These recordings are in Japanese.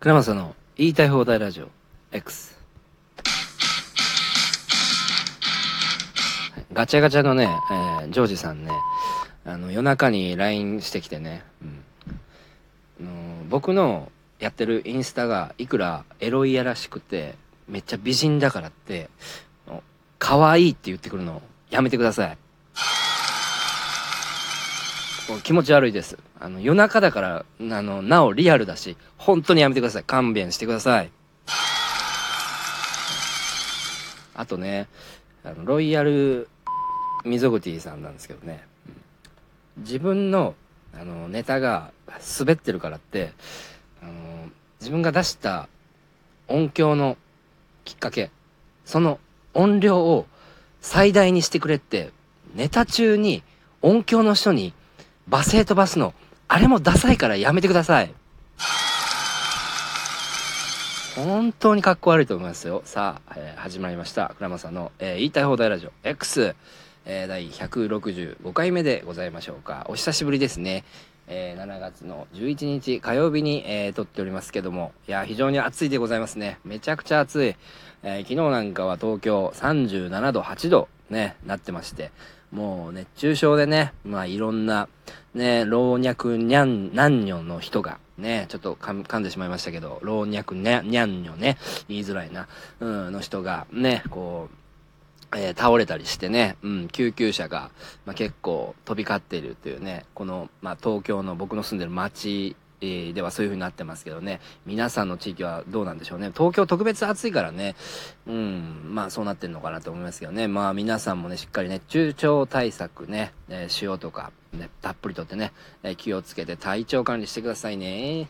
倉松の言いたい放題ラジオ X ガチャガチャのね、えー、ジョージさんねあの夜中に LINE してきてね、うん、の僕のやってるインスタがいくらエロいやらしくてめっちゃ美人だからって可愛いって言ってくるのやめてください。気持ち悪いです。あの、夜中だから、あの、なおリアルだし、本当にやめてください。勘弁してください。あとね、あの、ロイヤルミゾグティさんなんですけどね、自分の、あの、ネタが滑ってるからって、あの、自分が出した音響のきっかけ、その音量を最大にしてくれって、ネタ中に音響の人に罵声飛ばすの、あれもダサいからやめてください。本当にかっこ悪いと思いますよ。さあ、えー、始まりました。倉間さんの、えー、言いたい放題ラジオ X、えー、第165回目でございましょうか。お久しぶりですね。えー、7月の11日火曜日に、えー、撮っておりますけども、いや、非常に暑いでございますね。めちゃくちゃ暑い。えー、昨日なんかは東京37度、8度ね、なってまして、もう熱中症でね、まあいろんな、ね、老若にゃん、男女の人が、ね、ちょっと噛んでしまいましたけど、老若にゃ、にゃん女ね、言いづらいな、うん、の人が、ね、こう、えー、倒れたりしてね、うん、救急車が、まあ、結構飛び交っているというね、この、まあ、東京の僕の住んでる街えー、ではそういう風になってますけどね。皆さんの地域はどうなんでしょうね。東京特別暑いからね。うん、まあそうなってんのかなと思いますけどね。まあ皆さんもね、しっかり熱中症対策ね、えー、塩とか、ね、たっぷりとってね、えー、気をつけて体調管理してくださいね。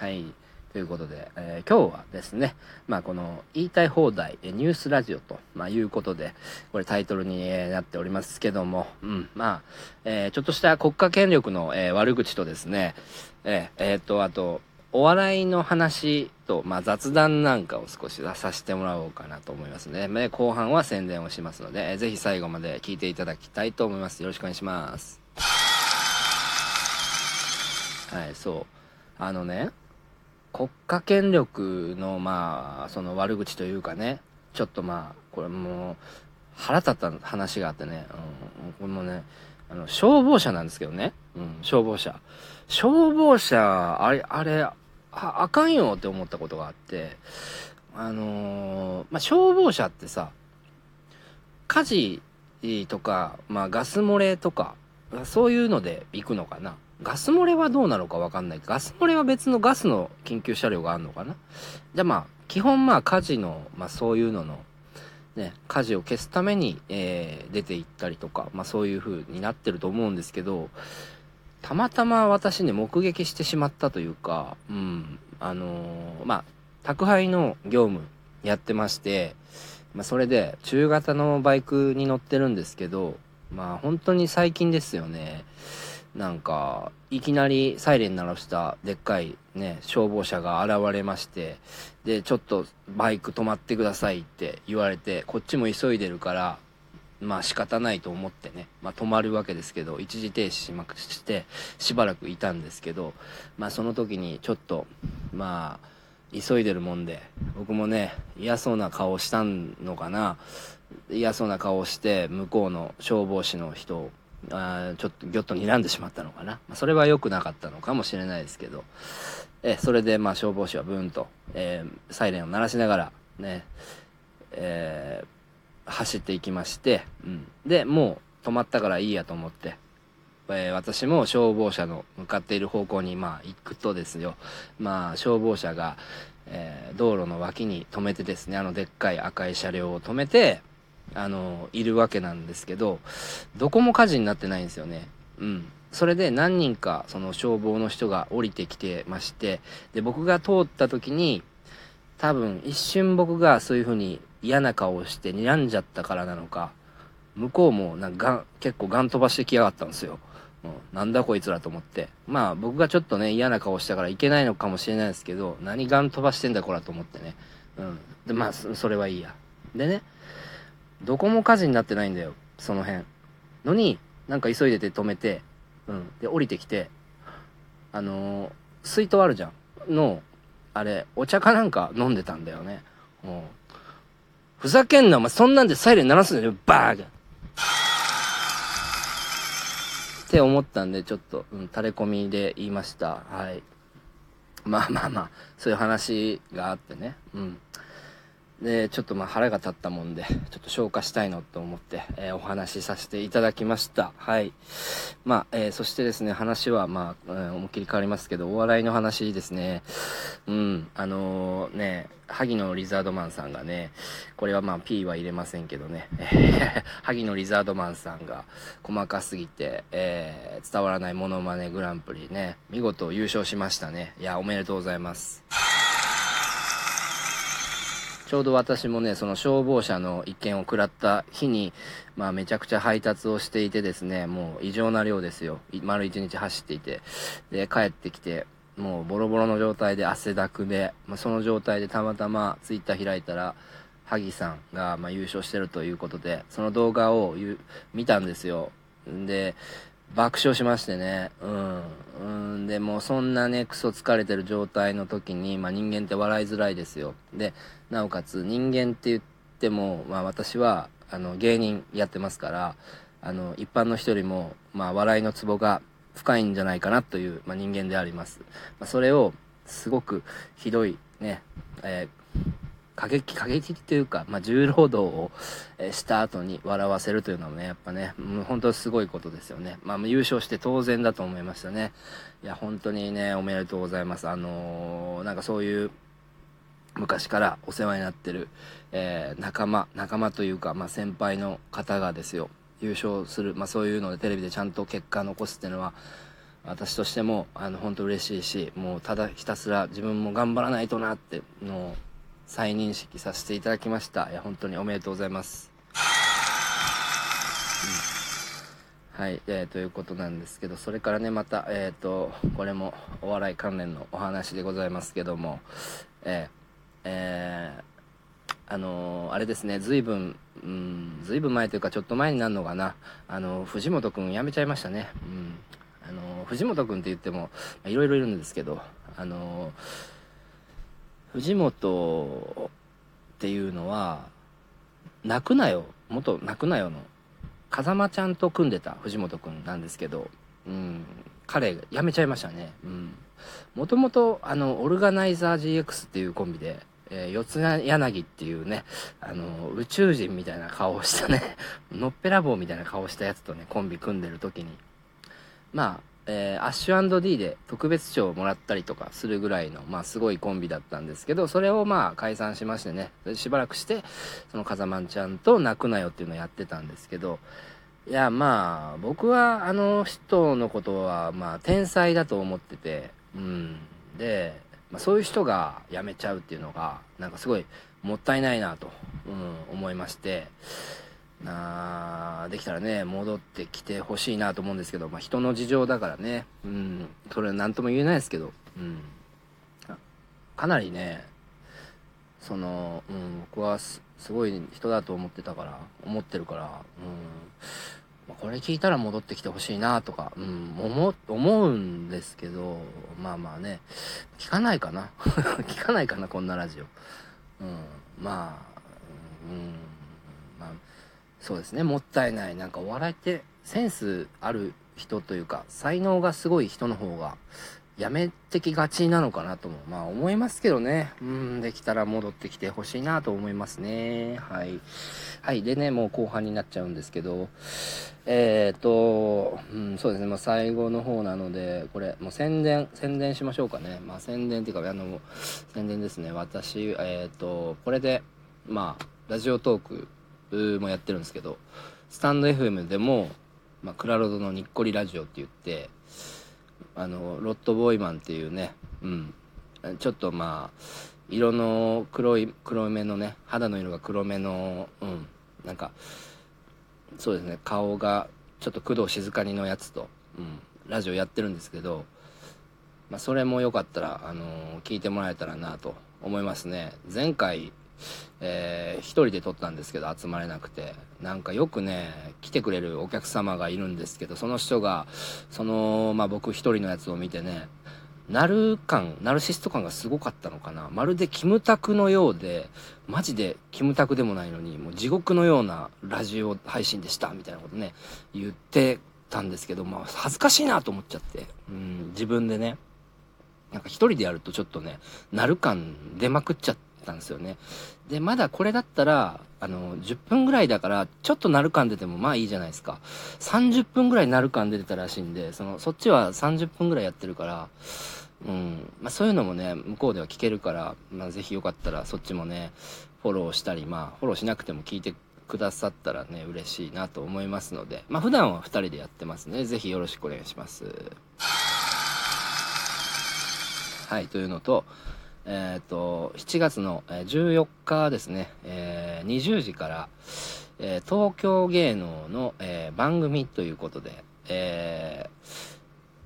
はい。ということで、えー、今日はですね、まあこの言いたい放題ニュースラジオと、まあ、いうことで、これタイトルになっておりますけども、うん、まあ、えー、ちょっとした国家権力の、えー、悪口とですね、えー、えー、と、あと、お笑いの話と、まあ、雑談なんかを少しさせてもらおうかなと思いますね。で後半は宣伝をしますので、ぜひ最後まで聞いていただきたいと思います。よろしくお願いします。はい、そう。あのね、国家権力の、まあ、その悪口というかね、ちょっとまあ、これもう、腹立った話があってね、うん、これもね、あの、消防車なんですけどね、うん、消防車。消防車、あれ、あれ、ああかんよって思ったことがあって、あのー、まあ、消防車ってさ、火事とか、まあ、ガス漏れとか、そういうので行くのかな。ガス漏れはどうなのかわかんない。ガス漏れは別のガスの緊急車両があるのかな？じゃあまあ、基本まあ火事の、まあそういうのの、ね、火事を消すために、えー、出て行ったりとか、まあそういう風になってると思うんですけど、たまたま私ね、目撃してしまったというか、うん、あのー、まあ、宅配の業務やってまして、まあそれで中型のバイクに乗ってるんですけど、まあ本当に最近ですよね。なんか、いきなりサイレン鳴らしたでっかいね、消防車が現れまして、で、ちょっとバイク止まってくださいって言われて、こっちも急いでるから、まあ仕方ないと思ってね、まあ止まるわけですけど、一時停止しまくして、しばらくいたんですけど、まあその時にちょっと、まあ、急いでるもんで、僕もね、嫌そうな顔したのかな、嫌そうな顔して、向こうの消防士の人をあちょっとギョッと睨んでしまったのかな。ま、それは良くなかったのかもしれないですけど、えそれでまあ消防士はブーンと、えー、サイレンを鳴らしながら、ね、えー、走っていきまして、うん。で、もう止まったからいいやと思って、えー、私も消防車の向かっている方向にまあ行くとですよ、まあ消防車が、え道路の脇に止めてですね、あのでっかい赤い車両を止めて、あの、いるわけなんですけど、どこも火事になってないんですよね。うん。それで何人か、その消防の人が降りてきてまして、で、僕が通った時に、多分一瞬僕がそういう風に嫌な顔をして睨んじゃったからなのか、向こうもなんか結構ガン飛ばしてきやがったんですよ。うん、なんだこいつらと思って。まあ僕がちょっとね嫌な顔したからいけないのかもしれないですけど、何ガン飛ばしてんだこらと思ってね。うん。で、まあそれはいいや。でね、どこも火事になってないんだよ、その辺。のに、なんか急いでて止めて、うん。で、降りてきて、あのー、水筒あるじゃん。のあれお茶かなんか飲んでたんだよね。うふざけんなお前。そんなんでサイレン鳴らすんだよ。バーガって思ったんでちょっと、うん、垂れ込みで言いました。はい。まあまあまあそういう話があってね。うん。で、ちょっとまあ腹が立ったもんで、ちょっと消化したいのと思って、えー、お話しさせていただきました。はい。まあ、えー、そしてですね、話はまあ、うん、思いっきり変わりますけど、お笑いの話ですね。うん、あのー、ね、萩野リザードマンさんがね、これはまあ P は入れませんけどね、萩野リザードマンさんが細かすぎて、えー、伝わらないモノマネグランプリね、見事優勝しましたね。いや、おめでとうございます。ちょうど私もね、その消防車の一件を食らった日に、まあめちゃくちゃ配達をしていてですね、もう異常な量ですよ。丸一日走っていて。で、帰ってきて、もうボロボロの状態で汗だくで、まあ、その状態でたまたまツイッター開いたら、萩さんがま優勝してるということで、その動画を見たんですよ。で、爆笑しましてね。うん。うん。で、もうそんなね、クソ疲れてる状態の時に、まあ人間って笑いづらいですよ。で、なおかつ人間って言っても、まあ私は、あの、芸人やってますから、あの、一般の人よりも、まあ笑いのツボが深いんじゃないかなという、まあ人間であります。まあそれを、すごくひどいね、えー過激、過激というか、まあ、重労働を、えした後に笑わせるというのもね、やっぱね、もう本当すごいことですよね。まあ、優勝して当然だと思いましたね。いや、本当にね、おめでとうございます。あのー、なんかそういう、昔からお世話になってる、えー、仲間、仲間というか、まあ、先輩の方がですよ、優勝する、まあ、そういうのでテレビでちゃんと結果残すっていうのは、私としても、あの、本当嬉しいし、もうただひたすら自分も頑張らないとなっての再認識させていただきました。いや、本当におめでとうございます。はい、えー、ということなんですけど、それからね、また、えっ、ー、と、これもお笑い関連のお話でございますけども、えー、えー、あのー、あれですね、ずいぶん、うん、ずいぶん前というか、ちょっと前になるのかな、あの藤本くん辞めちゃいましたね。うん。あの藤本くんって言っても、いろいろいるんですけど、あの藤本っていうのは、泣くなよ、元泣くなよの、風間ちゃんと組んでた藤本くんなんですけど、うん、彼辞めちゃいましたね。うん。もともと、あの、オルガナイザー GX っていうコンビで、えー、四つ柳っていうね、あの、宇宙人みたいな顔をしたね、のっぺらぼうみたいな顔したやつとね、コンビ組んでる時に、まあ、えー、アッシュ &D で特別賞をもらったりとかするぐらいの、まあ、すごいコンビだったんですけど、それをまあ解散しましてね、しばらくして、その風間ちゃんと泣くなよっていうのをやってたんですけど、いや、まあ、僕はあの人のことは、まあ、天才だと思ってて、うん。で、まあ、そういう人が辞めちゃうっていうのが、なんかすごいもったいないなと、うん、思いまして、あできたらね、戻ってきてほしいなと思うんですけど、まあ、人の事情だからね、うん、それは何とも言えないですけど、うん、かなりね、その、うん、僕はすごい人だと思ってたから、思ってるから、うん、これ聞いたら戻ってきてほしいなとか、うん、思、思うんですけど、まあまあね、聞かないかな。聞かないかな、こんなラジオ。うん、まあ、うん、まあ、そうですね。もったいない。なんかお笑いってセンスある人というか才能がすごい人の方がやめてきがちなのかなともまあ思いますけどね。うんできたら戻ってきてほしいなと思いますね。はい。はい。でねもう後半になっちゃうんですけど。えっ、ー、と、うん、そうですね、まあ、最後の方なので、これ、もう宣伝、宣伝しましょうかね。まあ、宣伝っていうか、あの、宣伝ですね。私、えっ、ー、と、これで、まあ、ラジオトークもやってるんですけど、スタンド FM でも、まあ、クラロドのにっこりラジオって言って、あの、ロットボーイマンっていうね、うん、ちょっとまあ、色の黒い、黒目のね、肌の色が黒目の、うん、なんか、そうですね、顔がちょっと工藤静香にのやつと、うん、ラジオやってるんですけど、まあ、それもよかったら、あのー、聞いてもらえたらなと思いますね。前回、えー、一人で撮ったんですけど集まれなくて。なんかよくね来てくれるお客様がいるんですけどその人がその、まあ、僕一人のやつを見てねなる感、ナルシスト感がすごかったのかな。まるでキムタクのようで、マジでキムタクでもないのに、もう地獄のようなラジオ配信でした、みたいなことね、言ってたんですけど、まあ、恥ずかしいなと思っちゃって、うん、自分でね、なんか一人でやるとちょっとね、なる感出まくっちゃったんですよね。で、まだこれだったら、あの、10分ぐらいだから、ちょっとなる感出てもまあいいじゃないですか。30分ぐらいなる感出てたらしいんで、その、そっちは30分ぐらいやってるから、うん。まあそういうのもね、向こうでは聞けるから、まあぜひよかったらそっちもね、フォローしたり、まあフォローしなくても聞いてくださったらね、嬉しいなと思いますので、まあ普段は2人でやってますね。ぜひよろしくお願いします。はい、というのと、えっ、ー、と、7月の14日ですね、えー、20時から、えー、東京芸能の、えー、番組ということで、えー、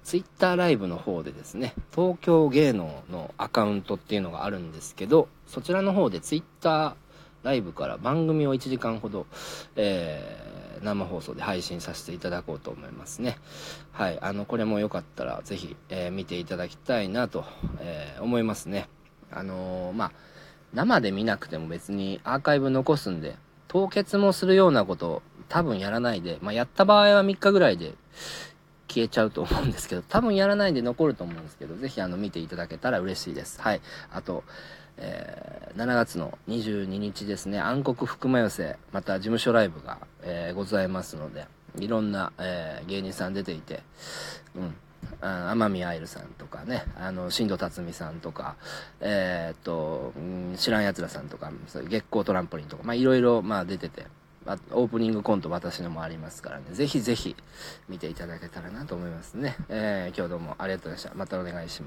ツイッターライブの方でですね、東京芸能のアカウントっていうのがあるんですけど、そちらの方でツイッターライブから番組を1時間ほど、えー生放送で配信させていただこうと思いますね。はい。あの、これもよかったらぜひ、えー、見ていただきたいなと、えー、思いますね。あのー、まあ、生で見なくても別にアーカイブ残すんで、凍結もするようなこと多分やらないで、まあ、やった場合は3日ぐらいで消えちゃうと思うんですけど、多分やらないで残ると思うんですけど、ぜひあの見ていただけたら嬉しいです。はい。あと、えー、7月の22日ですね、暗黒福間寄せ、また事務所ライブが、えー、ございますので、いろんな、えー、芸人さん出ていて、うん。天海愛理さんとかね、あの、新藤辰巳さんとか、えー、っと、うん、知らん奴らさんとか、月光トランポリンとか、まあいろいろ、まあ出てて、オープニングコント私のもありますからね、ぜひぜひ見ていただけたらなと思いますね。えー、今日どうもありがとうございました。またお願いします。